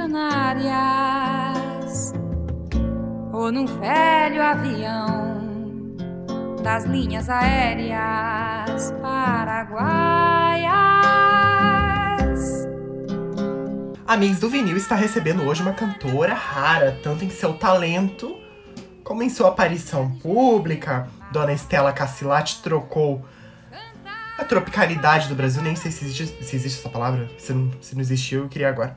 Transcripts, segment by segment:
Canárias ou num velho avião das linhas aéreas paraguaias. Amigos do Vinil está recebendo hoje uma cantora rara, tanto em seu talento como em sua aparição pública. Dona Estela Cassilati trocou a tropicalidade do Brasil, nem sei se existe, se existe essa palavra, se não, se não existiu, eu queria agora.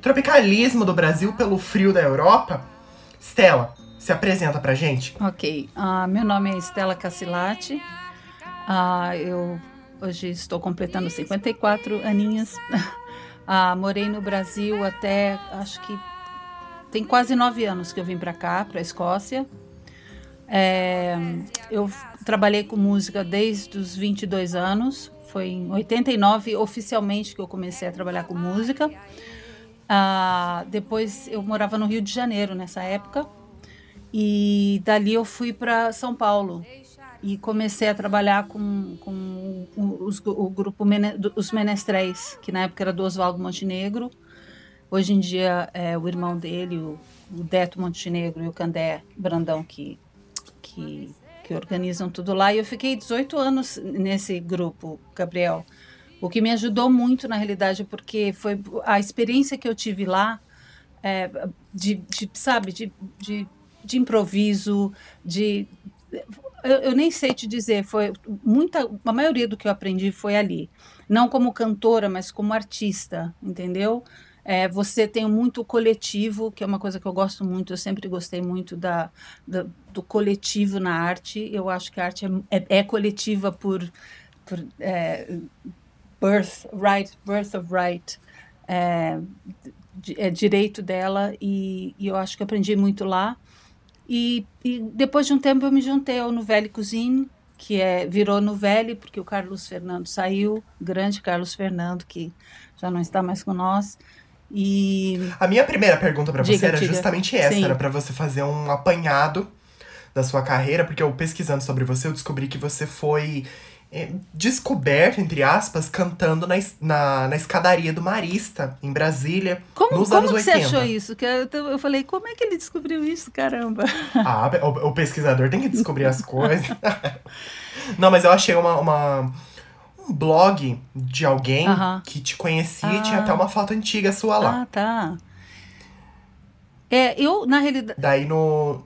Tropicalismo do Brasil pelo frio da Europa. Estela, se apresenta pra gente. Ok, uh, meu nome é Estela Cassilati. Uh, eu hoje estou completando 54 aninhos. uh, morei no Brasil até, acho que tem quase nove anos que eu vim para cá, para a Escócia. É, eu trabalhei com música desde os 22 anos. Foi em 89 oficialmente que eu comecei a trabalhar com música. Ah, depois eu morava no Rio de Janeiro nessa época. E dali eu fui para São Paulo e comecei a trabalhar com, com os, o grupo Os Menestréis, que na época era do Oswaldo Montenegro. Hoje em dia é o irmão dele, o, o Deto Montenegro e o Candé Brandão, que, que, que organizam tudo lá. E eu fiquei 18 anos nesse grupo, Gabriel. O que me ajudou muito, na realidade, porque foi a experiência que eu tive lá, é, de, de, sabe, de, de de improviso, de eu, eu, nem sei te dizer, foi muita, a maioria do que eu aprendi foi ali, não como cantora, mas como artista, entendeu? É, você tem muito coletivo, que é uma coisa que eu gosto muito, eu sempre gostei muito da, da do coletivo na arte. Eu acho que a arte é, é, é coletiva por, por é, birth, right, birth of right, é, é direito dela, e, e eu acho que aprendi muito lá. E, e, depois de um tempo eu me juntei ao Nouvelle Cuisine, que é, virou Nouvelle, porque o Carlos Fernando saiu, grande Carlos Fernando, que já não está mais com nós. E... A minha primeira pergunta para você era diga. justamente essa, Sim. era para você fazer um apanhado da sua carreira, porque eu pesquisando sobre você, eu descobri que você foi é, descoberto, entre aspas, cantando na, na, na, escadaria do Marista, em Brasília, como, nos como anos 80. Como você achou isso? Que eu, eu falei, como é que ele descobriu isso, caramba? Ah, o, o pesquisador tem que descobrir as coisas. Não, mas eu achei uma, uma um blog de alguém uh -huh. que te conhecia ah. e tinha até uma foto antiga sua lá. Ah, tá. É, eu, na realidade... Daí no,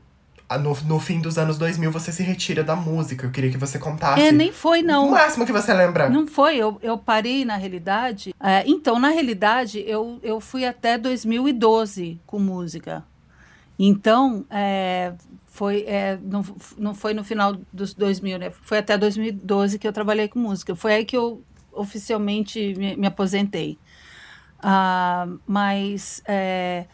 no, no fim dos anos 2000 você se retira da música. Eu queria que você contasse. É, nem foi, não. O máximo que você lembra. Não foi, eu, eu parei na realidade. É, então, na realidade, eu, eu fui até 2012 com música. Então, é, foi, é, não, não foi no final dos 2000, né? Foi até 2012 que eu trabalhei com música. Foi aí que eu oficialmente me, me aposentei. Ah, mas. É,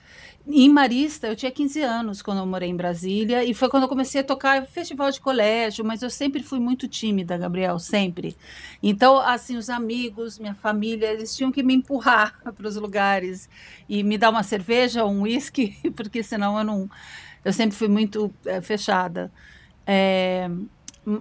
em Marista, eu tinha 15 anos quando eu morei em Brasília, e foi quando eu comecei a tocar festival de colégio, mas eu sempre fui muito tímida, Gabriel, sempre. Então, assim, os amigos, minha família, eles tinham que me empurrar para os lugares e me dar uma cerveja, um uísque, porque senão eu não. Eu sempre fui muito é, fechada. É,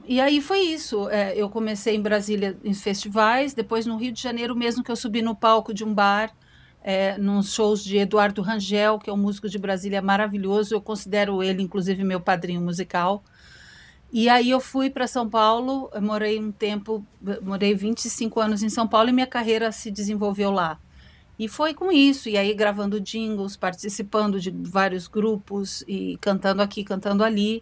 e aí foi isso. É, eu comecei em Brasília em festivais, depois no Rio de Janeiro, mesmo que eu subi no palco de um bar é, nos shows de Eduardo Rangel, que é um músico de Brasília maravilhoso. Eu considero ele, inclusive, meu padrinho musical. E aí eu fui para São Paulo, morei um tempo, morei 25 anos em São Paulo e minha carreira se desenvolveu lá. E foi com isso, e aí gravando jingles, participando de vários grupos e cantando aqui, cantando ali.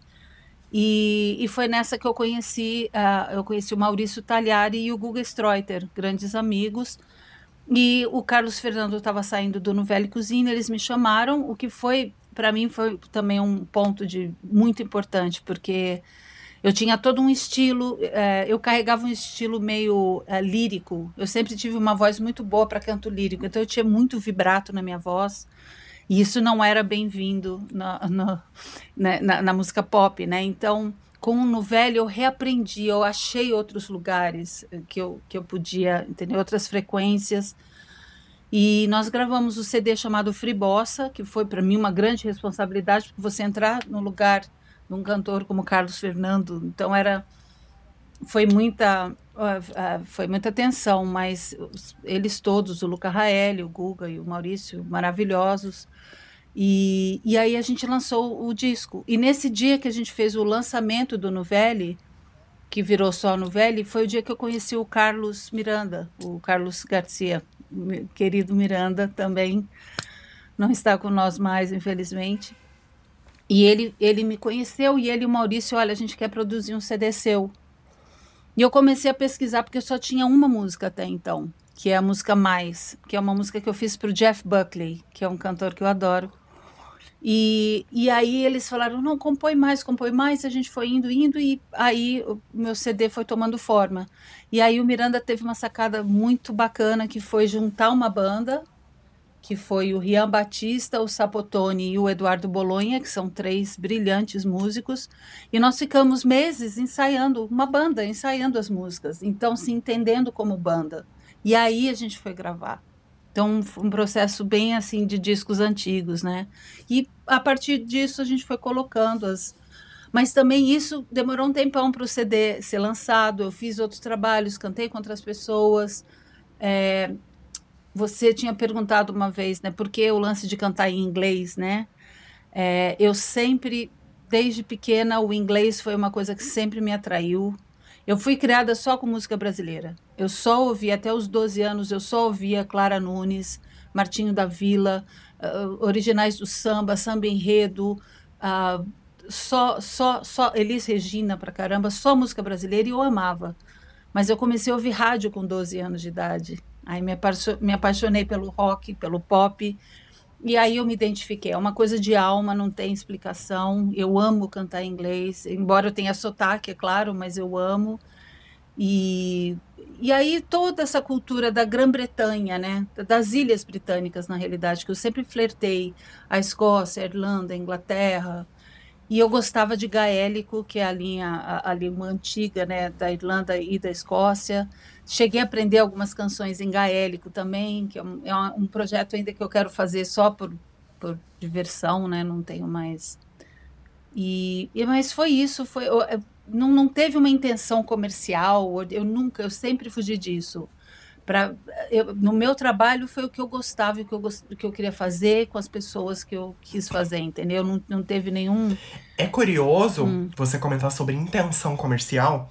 E, e foi nessa que eu conheci, uh, eu conheci o Maurício Talhari e o Guga Streuter, grandes amigos. E o Carlos Fernando estava saindo do Nouvelle Cozinha, eles me chamaram, o que foi, para mim, foi também um ponto de muito importante, porque eu tinha todo um estilo, é, eu carregava um estilo meio é, lírico. Eu sempre tive uma voz muito boa para canto lírico, então eu tinha muito vibrato na minha voz. E isso não era bem-vindo na, na, né, na, na, música pop, né? Então, com o Novelli eu reaprendi, eu achei outros lugares eh, que eu, que eu podia entender, outras frequências. E nós gravamos o um CD chamado Free Bossa, que foi para mim uma grande responsabilidade, porque você entrar no lugar de um cantor como Carlos Fernando, então era foi muita uh, foi muita tensão, mas eles todos, o Luca Raeli, o Guga e o Maurício, maravilhosos. E, e aí a gente lançou o disco. E nesse dia que a gente fez o lançamento do Novelli, que virou só Novelli, foi o dia que eu conheci o Carlos Miranda, o Carlos Garcia, querido Miranda também não está com nós mais, infelizmente. E ele, ele me conheceu e ele e o Maurício, olha, a gente quer produzir um CD seu. E eu comecei a pesquisar porque só tinha uma música até então, que é a música Mais, que é uma música que eu fiz para o Jeff Buckley, que é um cantor que eu adoro. E, e aí eles falaram, não, compõe mais, compõe mais, a gente foi indo, indo, e aí o meu CD foi tomando forma. E aí o Miranda teve uma sacada muito bacana, que foi juntar uma banda, que foi o Rian Batista, o Sapotone e o Eduardo Bolonha, que são três brilhantes músicos, e nós ficamos meses ensaiando uma banda, ensaiando as músicas, então se entendendo como banda. E aí a gente foi gravar. Então, um processo bem assim de discos antigos, né? E a partir disso a gente foi colocando as. Mas também isso demorou um tempão para o CD ser lançado. Eu fiz outros trabalhos, cantei com outras pessoas. É, você tinha perguntado uma vez, né, por que o lance de cantar em inglês, né? É, eu sempre, desde pequena, o inglês foi uma coisa que sempre me atraiu. Eu fui criada só com música brasileira. Eu só ouvia, até os 12 anos, eu só ouvia Clara Nunes, Martinho da Vila, uh, originais do samba, samba enredo, uh, só, só, só Elis Regina pra caramba, só música brasileira e eu amava. Mas eu comecei a ouvir rádio com 12 anos de idade. Aí me, apaixonei pelo rock, pelo pop, e aí eu me identifiquei. É uma coisa de alma, não tem explicação. Eu amo cantar inglês, embora eu tenha sotaque, é claro, mas eu amo. E, e aí toda essa cultura da Grã-Bretanha, né, das ilhas britânicas, na realidade, que eu sempre flertei, a Escócia, a Irlanda, a Inglaterra, e eu gostava de gaélico, que é a linha, a, a língua antiga né, da Irlanda e da Escócia. Cheguei a aprender algumas canções em gaélico também, que é um, é um projeto ainda que eu quero fazer só por, por diversão, né? Não tenho mais. E, e mas foi isso, foi eu, não, não teve uma intenção comercial. Eu nunca, eu sempre fugi disso para no meu trabalho foi o que eu gostava o que eu, gost, o que eu queria fazer com as pessoas que eu quis fazer, entendeu? Não, não teve nenhum. É curioso hum. você comentar sobre intenção comercial,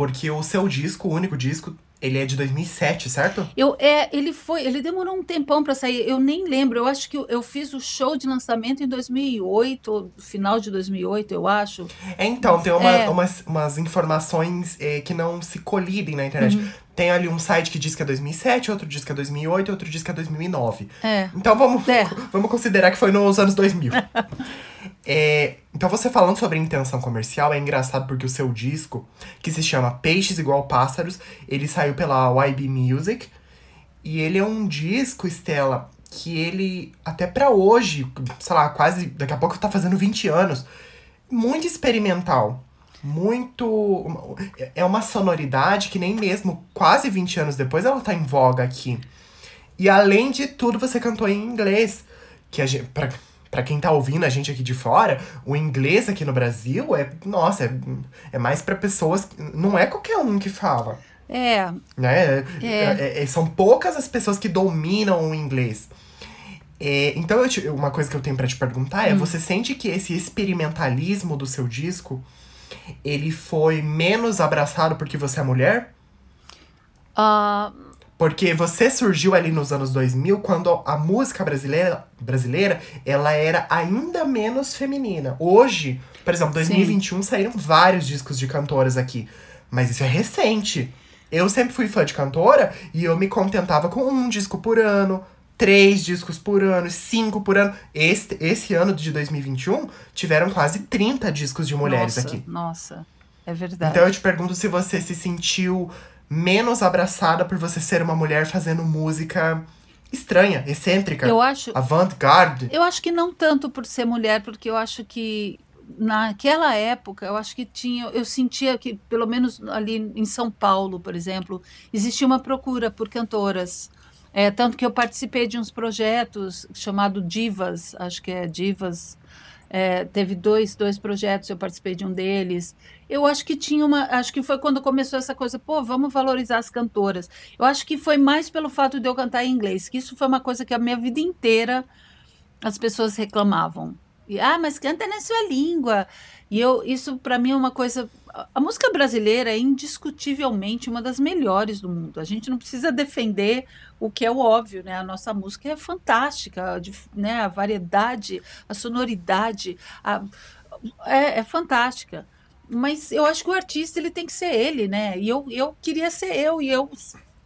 porque o seu disco, o único disco, ele é de 2007, certo? Eu, é, ele foi, ele demorou um tempão para sair. Eu nem lembro. Eu acho que eu, eu, fiz o show de lançamento em 2008, final de 2008, eu acho. É, então, tem uma, é. umas, umas informações é, que não se colidem na internet. Uhum. Tem ali um site que diz que é 2007, outro diz que é 2008 outro diz que é 2009. É. Então vamos, é. vamos considerar que foi nos anos 2000. É, então, você falando sobre intenção comercial, é engraçado porque o seu disco, que se chama Peixes Igual Pássaros, ele saiu pela YB Music. E ele é um disco, Estela, que ele, até para hoje, sei lá, quase, daqui a pouco tá fazendo 20 anos, muito experimental. Muito. É uma sonoridade que nem mesmo quase 20 anos depois ela tá em voga aqui. E além de tudo, você cantou em inglês. Que a gente, pra, para quem tá ouvindo a gente aqui de fora, o inglês aqui no Brasil é, nossa, é, é mais para pessoas. Não é qualquer um que fala. É. Né? É. é. é são poucas as pessoas que dominam o inglês. É, então, te, uma coisa que eu tenho para te perguntar é: hum. você sente que esse experimentalismo do seu disco ele foi menos abraçado porque você é mulher? Uh, porque você surgiu ali nos anos 2000 quando a música brasileira, brasileira ela era ainda menos feminina. Hoje, por exemplo, 2021 Sim. saíram vários discos de cantoras aqui. Mas isso é recente. Eu sempre fui fã de cantora e eu me contentava com um disco por ano, três discos por ano, cinco por ano. Esse, esse ano de 2021 tiveram quase 30 discos de mulheres nossa, aqui. Nossa, é verdade. Então eu te pergunto se você se sentiu menos abraçada por você ser uma mulher fazendo música estranha, excêntrica, eu acho, avant-garde. Eu acho que não tanto por ser mulher, porque eu acho que naquela época, eu acho que tinha, eu sentia que pelo menos ali em São Paulo, por exemplo, existia uma procura por cantoras. É, tanto que eu participei de uns projetos chamado Divas, acho que é Divas É, teve dois, dois projetos, eu participei de um deles. Eu acho que tinha uma. Acho que foi quando começou essa coisa, pô, vamos valorizar as cantoras. Eu acho que foi mais pelo fato de eu cantar em inglês, que isso foi uma coisa que a minha vida inteira as pessoas reclamavam. E, ah, mas canta na sua língua. E eu, isso para mim é uma coisa. A música brasileira é indiscutivelmente uma das melhores do mundo. A gente não precisa defender o que é o óbvio, né? A nossa música é fantástica, né? A variedade, a sonoridade, a, é, é fantástica. Mas eu acho que o artista ele tem que ser ele, né? E eu, eu queria ser eu e eu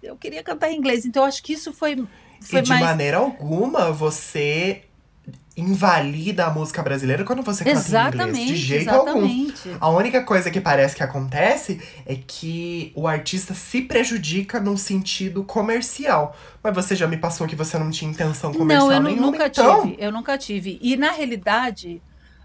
eu queria cantar em inglês. Então eu acho que isso foi foi e de mais... maneira alguma você invalida a música brasileira quando você canta exatamente, em inglês. De jeito exatamente. algum. A única coisa que parece que acontece é que o artista se prejudica num sentido comercial. Mas você já me passou que você não tinha intenção comercial não, eu nenhuma, nunca então... tive. Eu nunca tive. E na realidade,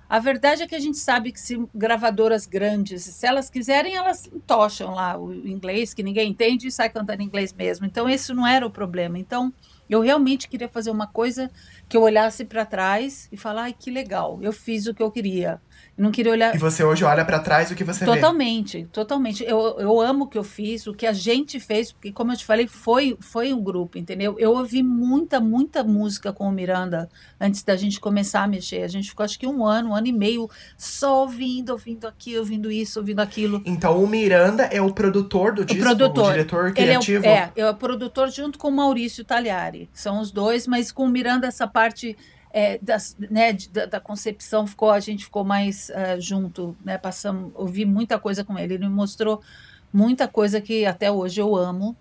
a verdade é que a gente sabe que se gravadoras grandes, se elas quiserem, elas tocham lá o inglês, que ninguém entende, e sai cantando inglês mesmo. Então, esse não era o problema. Então, eu realmente queria fazer uma coisa que eu olhasse para trás e falar, ai, que legal, eu fiz o que eu queria. Não queria olhar. E você hoje olha para trás o que você totalmente, vê. Totalmente, totalmente. Eu, eu amo o que eu fiz, o que a gente fez, porque, como eu te falei, foi, foi um grupo, entendeu? Eu ouvi muita, muita música com o Miranda antes da gente começar a mexer. A gente ficou, acho que um ano, um ano e meio, só ouvindo, ouvindo aqui, ouvindo isso, ouvindo aquilo. Então, o Miranda é o produtor do o disco, produtor. o diretor criativo? Ele é, é, é o produtor junto com o Maurício São os dois, mas com o Miranda, essa parte é, das, né, da, da, concepção ficou a gente ficou mais uh, junto né? Passamos ouvi muita coisa com ele. Ele me mostrou muita coisa que até hoje eu amo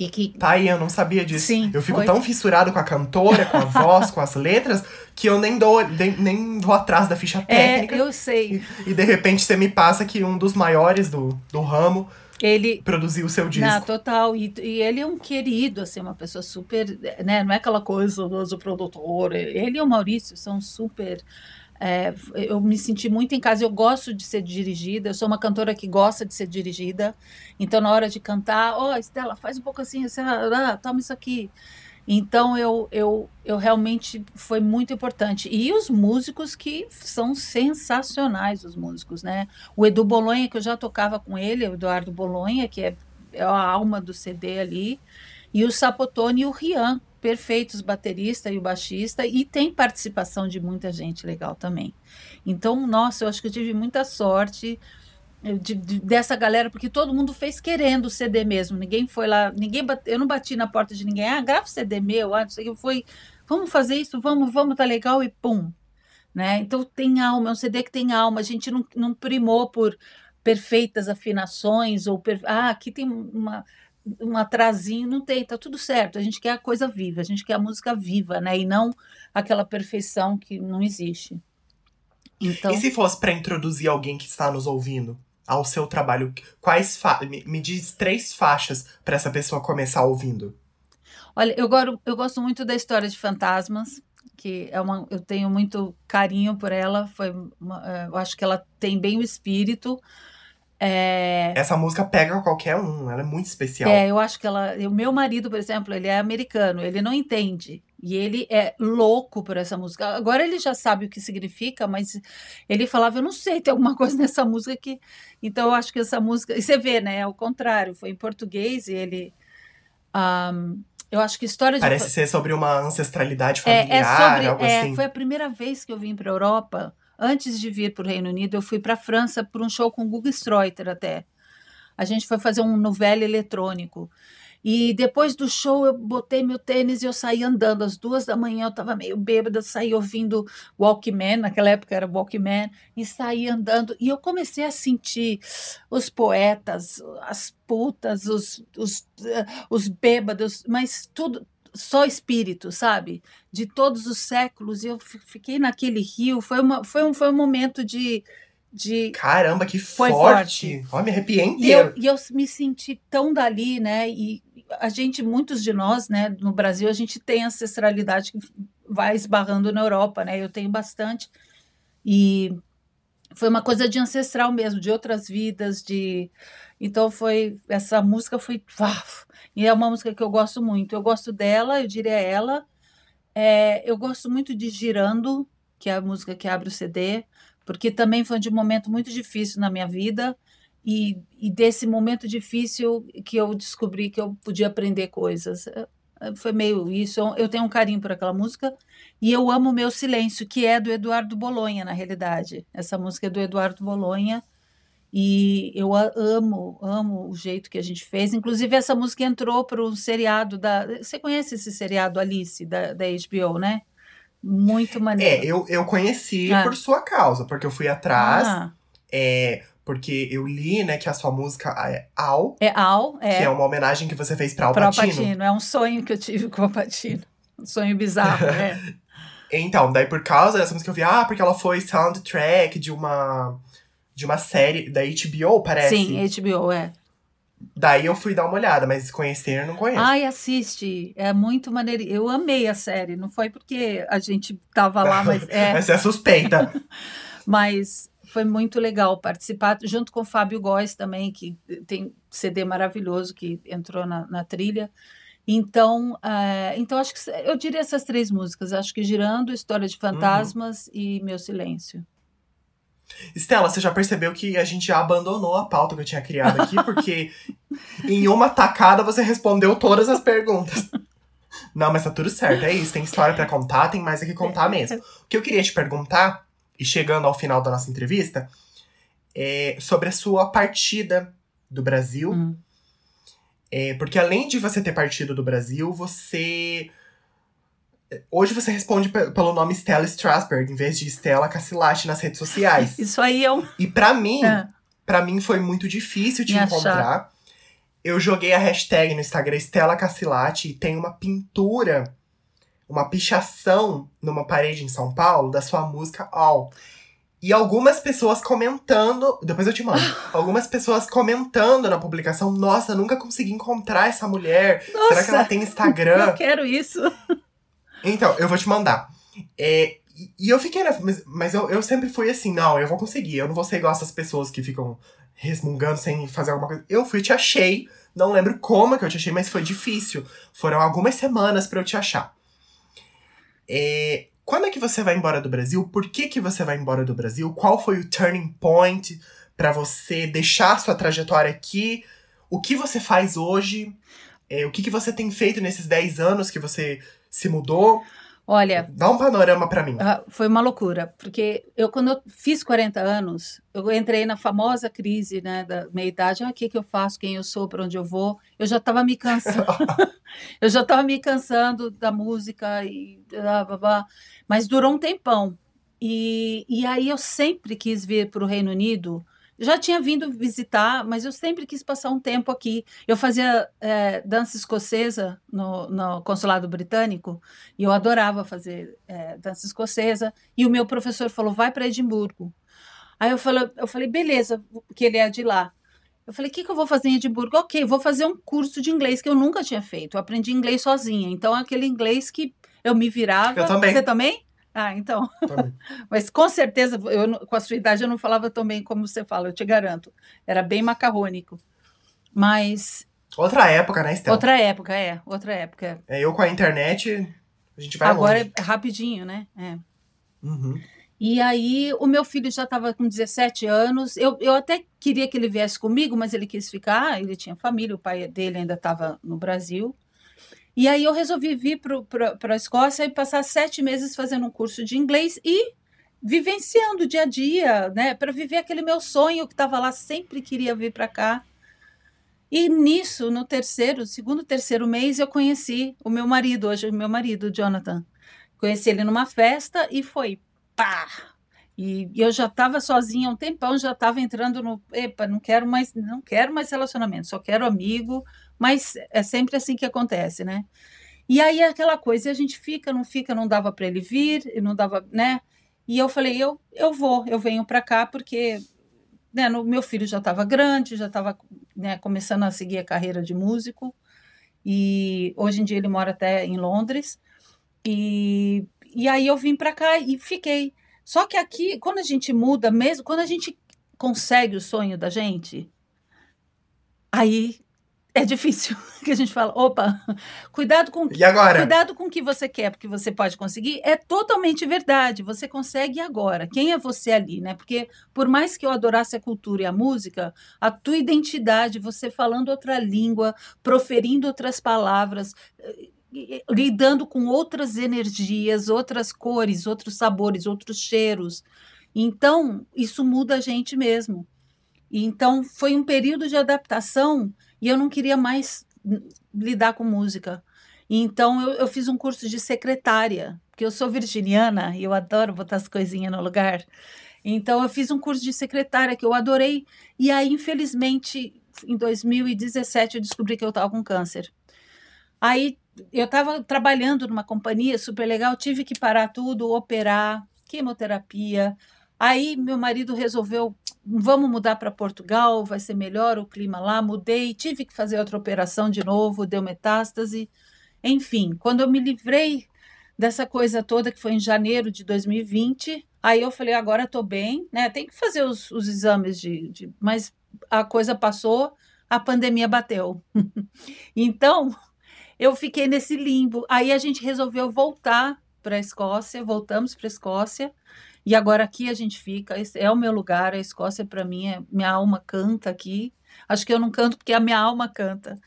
e que aí eu não sabia disso Sim, eu fico foi. tão fissurado com a cantora com a voz com as letras que eu nem dou nem, nem vou atrás da ficha é, técnica é, eu sei e, e de repente você me passa que um dos maiores do, do ramo ele produziu o seu disco. Não, total. E, e, ele é um querido, assim, uma pessoa super, né? Não é aquela coisa do produtor. Ele e o Maurício são super. É, eu me senti muito em casa. Eu gosto de ser dirigida. Eu sou uma cantora que gosta de ser dirigida. Então, na hora de cantar, ó, oh, Estela, faz um pouco assim, assim ah, toma isso aqui. Então eu, eu, eu realmente foi muito importante. E os músicos que são sensacionais, os músicos, né? O Edu Bolonha, que eu já tocava com ele, o Eduardo Bolonha, que é, é a alma do CD ali, e o Sapotone e o Rian, perfeitos baterista e o baixista, e tem participação de muita gente legal também. Então, nossa, eu acho que eu tive muita sorte de, de, dessa galera, porque todo mundo fez querendo o CD mesmo. Ninguém foi lá, ninguém bate, eu não bati na porta de ninguém. Ah, grava o CD meu, ah, não sei o que foi. Vamos fazer isso, vamos, vamos, tá legal e pum. Né? Então tem alma, é um CD que tem alma. A gente não, não primou por perfeitas afinações ou per... ah, aqui tem uma um atrasinho, não tem, tá tudo certo. A gente quer a coisa viva, a gente quer a música viva, né? E não aquela perfeição que não existe. Então... E se fosse para introduzir alguém que está nos ouvindo? ao seu trabalho, quais fa me, me diz três faixas para essa pessoa começar ouvindo? Olha, eu, gosto, eu gosto muito da história de fantasmas, que é uma, eu tenho muito carinho por ela. Foi uma, é, eu acho que ela tem bem o espírito. É... Essa música pega qualquer um, ela é muito especial. É, eu acho que ela. O meu marido, por exemplo, ele é americano, ele não entende. E ele é louco por essa música. Agora ele já sabe o que significa, mas ele falava: Eu não sei, tem alguma coisa nessa música que. Então eu acho que essa música. E você vê, né? Ao contrário, foi em português e ele. Um, eu acho que história de. Parece ser sobre uma ancestralidade familiar, é, é sobre, algo é, assim. Foi a primeira vez que eu vim para a Europa. Antes de vir para o Reino Unido, eu fui para a França por um show com o Guga Streuter até. A gente foi fazer um novela eletrônico. E depois do show eu botei meu tênis e eu saí andando. Às duas da manhã eu estava meio bêbada, saí ouvindo Walkman, naquela época era Walkman, e saí andando. E eu comecei a sentir os poetas, as putas, os, os, os bêbados, mas tudo, só espírito, sabe? De todos os séculos. E eu fiquei naquele rio. Foi, uma, foi, um, foi um momento de. de Caramba, que forte! forte. Ó, me arrepiei inteiro. E eu, e eu me senti tão dali, né? E, a gente, muitos de nós, né, no Brasil, a gente tem ancestralidade que vai esbarrando na Europa, né? Eu tenho bastante. E foi uma coisa de ancestral mesmo, de outras vidas, de então foi essa música foi e é uma música que eu gosto muito. Eu gosto dela, eu diria ela. É, eu gosto muito de Girando, que é a música que abre o CD, porque também foi de um momento muito difícil na minha vida. E, e desse momento difícil que eu descobri que eu podia aprender coisas. É, é, foi meio isso. Eu tenho um carinho por aquela música e eu amo Meu Silêncio, que é do Eduardo Bolonha, na realidade. Essa música é do Eduardo Bolonha e eu amo, amo o jeito que a gente fez. Inclusive, essa música entrou para o seriado da. Você conhece esse seriado Alice, da, da HBO, né? Muito maneiro. É, eu, eu conheci ah. por sua causa, porque eu fui atrás. Ah. É, porque eu li, né, que a sua música é Al. É Al, é. Que é uma homenagem que você fez para Al Pacino. Pacino. É um sonho que eu tive com o Patino. Um sonho bizarro, é. então, daí por causa dessa música eu vi, ah, porque ela foi soundtrack de uma de uma série da HBO, parece. Sim, HBO, é. Daí eu fui dar uma olhada, mas conhecer eu não conheço. Ai, assiste. É muito maneiro. Eu amei a série. Não foi porque a gente tava lá, mas. É. Essa é suspeita. mas foi muito legal participar, junto com o Fábio Góes também, que tem CD maravilhoso que entrou na, na trilha. Então, uh, então acho que eu diria essas três músicas. Acho que Girando, História de Fantasmas uhum. e Meu Silêncio. Estela, você já percebeu que a gente já abandonou a pauta que eu tinha criado aqui, porque em uma tacada você respondeu todas as perguntas. Não, mas tá tudo certo, é isso. Tem história para contar, tem mais aqui contar mesmo. O que eu queria te perguntar, e chegando ao final da nossa entrevista, é sobre a sua partida do Brasil. Hum. É, porque além de você ter partido do Brasil, você Hoje você responde pelo nome Stella Strasberg, em vez de Stella Cassilati nas redes sociais. Isso aí é um. E para mim, é. para mim foi muito difícil te Me encontrar. Achar. Eu joguei a hashtag no Instagram Stella Cassilati e tem uma pintura, uma pichação numa parede em São Paulo da sua música All. E algumas pessoas comentando, depois eu te mando. algumas pessoas comentando na publicação, nossa, nunca consegui encontrar essa mulher. Nossa, Será que ela tem Instagram? Eu quero isso. Então, eu vou te mandar. É, e eu fiquei nessa. Mas, mas eu, eu sempre fui assim, não, eu vou conseguir. Eu não vou ser igual essas pessoas que ficam resmungando sem fazer alguma coisa. Eu fui te achei. Não lembro como que eu te achei, mas foi difícil. Foram algumas semanas para eu te achar. É, quando é que você vai embora do Brasil? Por que, que você vai embora do Brasil? Qual foi o turning point para você deixar sua trajetória aqui? O que você faz hoje? É, o que, que você tem feito nesses 10 anos que você se mudou? Olha. Dá um panorama para mim. Uh, foi uma loucura, porque eu, quando eu fiz 40 anos, eu entrei na famosa crise né, da meia-idade. Ah, o que, que eu faço, quem eu sou, para onde eu vou. Eu já estava me cansando. eu já estava me cansando da música e blá, blá, blá. Mas durou um tempão. E, e aí eu sempre quis vir para o Reino Unido já tinha vindo visitar, mas eu sempre quis passar um tempo aqui. Eu fazia é, dança escocesa no, no, consulado britânico e eu adorava fazer é, dança escocesa. E o meu professor falou: vai para Edimburgo. Aí eu falei, eu falei, beleza, que ele é de lá. Eu falei, o que, que eu vou fazer em Edimburgo? Ok, vou fazer um curso de inglês que eu nunca tinha feito. Eu aprendi inglês sozinha. Então, aquele inglês que eu me virava. Eu também. Você também? Ah, então. Mas com certeza, eu, com a sua idade, eu não falava tão bem como você fala, eu te garanto. Era bem macarrônico. Mas. Outra época, né, Estela? Outra época, é. Outra época. É, eu com a internet, a gente vai Agora longe. é rapidinho, né? É. Uhum. E aí, o meu filho já estava com 17 anos. Eu, eu até queria que ele viesse comigo, mas ele quis ficar. Ele tinha família, o pai dele ainda estava no Brasil. E aí eu resolvi vir para a Escócia e passar sete meses fazendo um curso de inglês e vivenciando o dia a dia, né, para viver aquele meu sonho que estava lá, sempre queria vir para cá. E nisso, no terceiro, segundo, terceiro mês, eu conheci o meu marido, hoje o meu marido, Jonathan. Conheci ele numa festa e foi pá! E eu já estava sozinha um tempão, já estava entrando no, epa, não quero mais, não quero mais relacionamento, só quero amigo, mas é sempre assim que acontece, né? E aí aquela coisa, a gente fica, não fica, não dava para ele vir, não dava, né? E eu falei, eu, eu vou, eu venho para cá porque né, no, meu filho já estava grande, já estava né, começando a seguir a carreira de músico. E hoje em dia ele mora até em Londres. E, e aí eu vim para cá e fiquei. Só que aqui, quando a gente muda mesmo, quando a gente consegue o sonho da gente, aí é difícil que a gente fala, opa, cuidado com E agora? cuidado com o que você quer, porque você pode conseguir. É totalmente verdade. Você consegue agora. Quem é você ali, né? Porque por mais que eu adorasse a cultura e a música, a tua identidade, você falando outra língua, proferindo outras palavras, eh, eh, lidando com outras energias, outras cores, outros sabores, outros cheiros. Então, isso muda a gente mesmo. Então, foi um período de adaptação e eu não queria mais lidar com música. Então, eu, eu fiz um curso de secretária, porque eu sou virginiana e eu adoro botar as coisinhas no lugar. Então, eu fiz um curso de secretária que eu adorei. E aí, infelizmente, em 2017, eu descobri que eu estava com câncer. Aí, eu estava trabalhando numa companhia super legal, tive que parar tudo, operar, quimioterapia. Aí, meu marido resolveu vamos mudar para Portugal, vai ser melhor o clima lá. Mudei, tive que fazer outra operação de novo, deu metástase. Enfim, quando eu me livrei dessa coisa toda, que foi em janeiro de 2020, aí eu falei, agora estou bem, né? Tem que fazer os, os exames de, de. Mas a coisa passou, a pandemia bateu. então, eu fiquei nesse limbo. Aí a gente resolveu voltar para a Escócia, voltamos para a Escócia. E agora aqui a gente fica, é o meu lugar, a Escócia para mim é minha alma canta aqui. Acho que eu não canto porque a minha alma canta.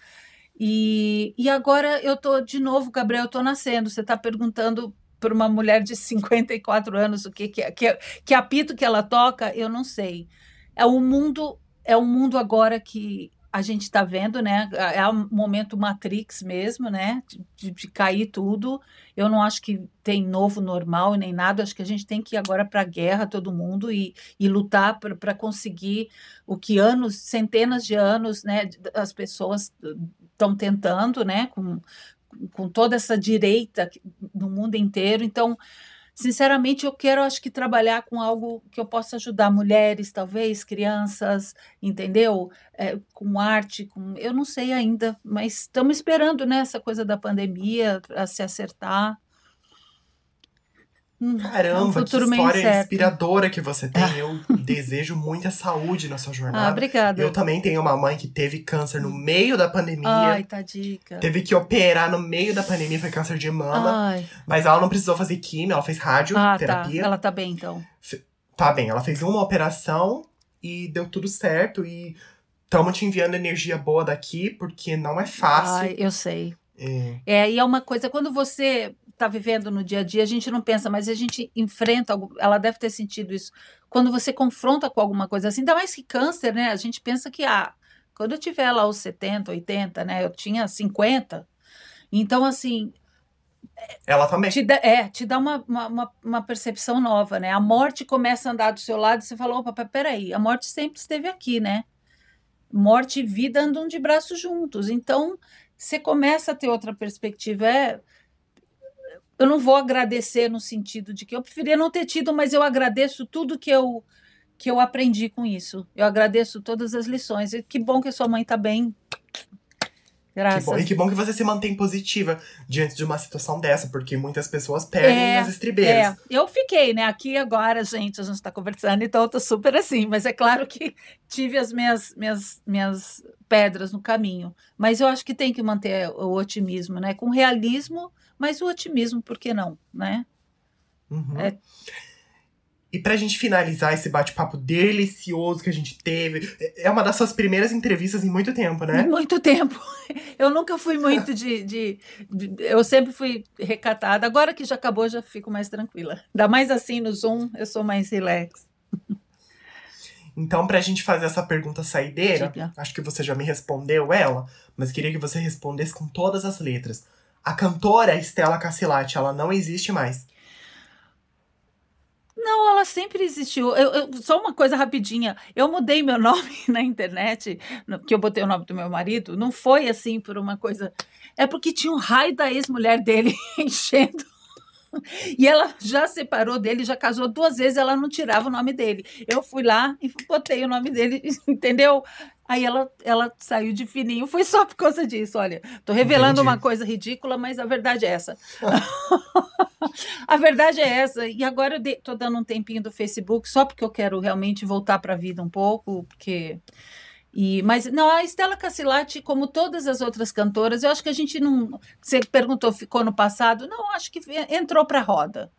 E, e agora eu tô de novo, Gabriel, eu tô nascendo. Você está perguntando para uma mulher de 54 anos o que que, que que apito que ela toca, eu não sei. É um mundo, é um mundo agora que a gente está vendo, né? É o momento Matrix mesmo, né? De, de, cair tudo. Eu não acho que tem novo normal nem nada. Acho que a gente tem que ir agora para a guerra, todo mundo, e, e lutar para conseguir o que anos, centenas de anos, né? As pessoas estão tentando, né? Com, com toda essa direita no mundo inteiro. Então, Sinceramente, eu quero, acho que, trabalhar com algo que eu possa ajudar mulheres, talvez, crianças, entendeu? É, com arte, com. Eu não sei ainda, mas estamos esperando né, essa coisa da pandemia para se acertar. Hum, Caramba, um que história inspiradora que você tem. Eu desejo muita saúde na sua jornada. Ah, obrigada. Eu também tenho uma mãe que teve câncer no meio da pandemia. Ai, tadica. Teve que operar no meio da pandemia, foi câncer de mama. Ai. Mas ela não precisou fazer quimio, ela fez radioterapia. Ah, tá. Ela tá bem, então. Tá bem, ela fez uma operação e deu tudo certo. E estamos te enviando energia boa daqui, porque não é fácil. Ai, eu sei. É. é, e é uma coisa, quando você está vivendo no dia a dia, a gente não pensa, mas a gente enfrenta, ela deve ter sentido isso. Quando você confronta com alguma coisa assim, ainda mais que câncer, né? A gente pensa que, ah, quando eu tiver lá os 70, 80, né? Eu tinha 50. Então, assim. Ela também. Te dá, é, te dá uma, uma, uma, percepção nova, né? A morte começa a andar do seu lado e você fala: opa, peraí, a morte sempre esteve aqui, né? Morte e vida andam de braços juntos. Então, você começa a ter outra perspectiva. É, eu não vou agradecer no sentido de que eu preferia não ter tido, mas eu agradeço tudo que eu que eu aprendi com isso. Eu agradeço todas as lições. E que bom que a sua mãe está bem. Graças. Que bom, e que bom que você se mantém positiva diante de uma situação dessa, porque muitas pessoas perdem é, as estribeiras. É, eu fiquei, né? Aqui agora, gente, a gente está conversando, então eu tô super assim. Mas é claro que tive as minhas, minhas, minhas pedras no caminho. Mas eu acho que tem que manter o otimismo, né? Com realismo mas o otimismo, por que não, né? Uhum. É... E pra gente finalizar esse bate-papo delicioso que a gente teve, é uma das suas primeiras entrevistas em muito tempo, né? Muito tempo. Eu nunca fui muito de, de, de, Eu sempre fui recatada. Agora que já acabou, já fico mais tranquila. Ainda mais assim no Zoom, eu sou mais relax. Então, pra gente fazer essa pergunta saideira, Diga. acho que você já me respondeu ela, mas queria que você respondesse com todas as letras. A cantora Estela Cassilati, ela não existe mais. Não, ela sempre existiu. Eu, eu, só uma coisa rapidinha. Eu mudei meu nome na internet, que eu botei o nome do meu marido. Não foi assim por uma coisa. É porque tinha um raio da ex-mulher dele enchendo e ela já separou dele, já casou duas vezes, ela não tirava o nome dele. Eu fui lá e botei o nome dele, entendeu? Aí ela, ela saiu de fininho, foi só por causa disso. Olha, tô revelando Entendi. uma coisa ridícula, mas a verdade é essa. a verdade é essa. E agora eu de, tô dando um tempinho do Facebook só porque eu quero realmente voltar para a vida um pouco, porque E, mas não, a Estela Cassilati, como todas as outras cantoras, eu acho que a gente não. Você perguntou, ficou no passado? Não, acho que entrou para a roda.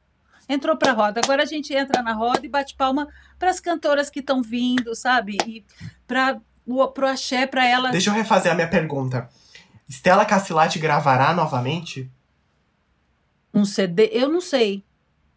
Entrou para a roda. Agora a gente entra na roda e bate palma para as cantoras que estão vindo, sabe? E para o axé, para elas. Deixa eu refazer a minha pergunta. Estela Cassilati gravará novamente? Um CD? Eu não sei.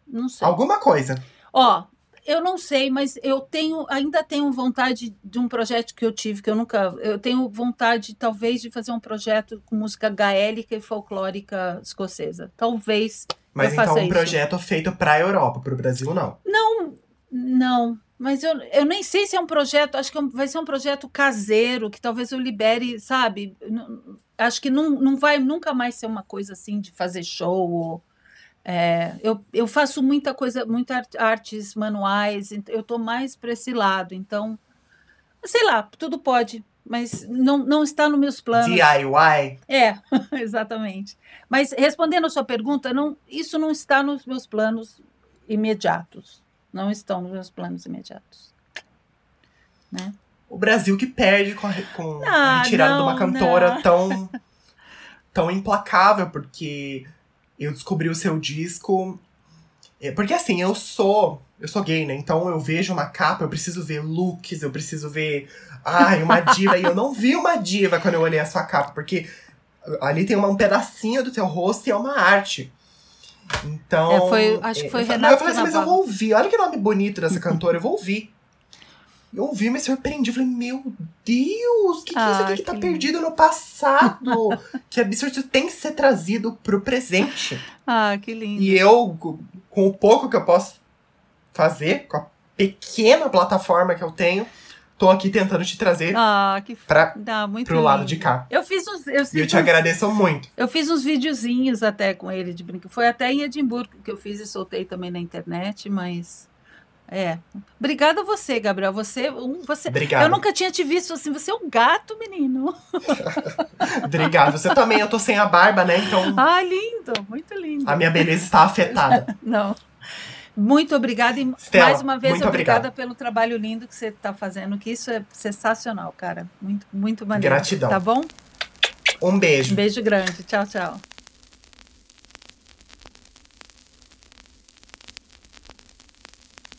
Não sei. Alguma coisa. Ó, eu não sei, mas eu tenho, ainda tenho vontade de um projeto que eu tive, que eu nunca. Eu tenho vontade, talvez, de fazer um projeto com música gaélica e folclórica escocesa. Talvez. Mas eu então faça um isso. projeto feito para a Europa, para o Brasil não. Não, não. Mas eu, eu nem sei se é um projeto, acho que vai ser um projeto caseiro, que talvez eu libere, sabe? Acho que não, não vai nunca mais ser uma coisa assim de fazer show. Ou, é, eu, eu faço muita coisa, muitas artes manuais, eu estou mais para esse lado. Então, sei lá, tudo pode, mas não, não está nos meus planos. DIY. É, exatamente. Mas respondendo a sua pergunta, não, isso não está nos meus planos imediatos. Não estão nos meus planos imediatos. Né? O Brasil que perde com a, com Ah, a retirada de uma não, cantora não. tão tão implacável, porque eu descobri o seu disco. é, Porque assim, eu sou. Eu sou gay, né? Então eu vejo uma capa, eu preciso ver looks, eu preciso ver. Ai, uma diva. e eu não vi uma diva quando eu olhei a sua capa, porque ali tem uma- um pedacinho do teu rosto e é uma arte. Então. É, foi- acho que foi eu falei- Renato Eu falei assim, mas eu vou ouvir. Olha que nome bonito dessa cantora, eu vou ouvir. Eu ouvi, me surpreendi. Eu falei, meu Deus, o que, que é isso Ah, aqui que tá que perdido no passado? que absurdo, isso tem que ser trazido pro presente. Ah, que lindo. E eu, co- com o pouco que eu posso fazer, com a pequena plataforma que eu tenho, tô aqui tentando te trazer Ah, que pra, ah, muito pro lado lindo. de cá. Eu fiz uns, eu, E eu te uns- agradeço muito. eu fiz uns videozinhos até com ele de brinco. Foi até em Edimburgo que eu fiz e soltei também na internet, mas é. Obrigada a você, Gabriel. Você, um, você. Obrigado. Eu nunca tinha te visto assim. Você é um gato, menino. Obrigado. Você também, eu tô sem a barba, né? Então Ah, lindo, muito lindo. a minha beleza está afetada. Não. Muito obrigada e mais uma vez obrigada obrigado. pelo trabalho lindo que você está fazendo, que isso é sensacional, cara. Muito, muito maneiro. Gratidão. Tá bom? Um beijo. Um beijo grande. Tchau, tchau.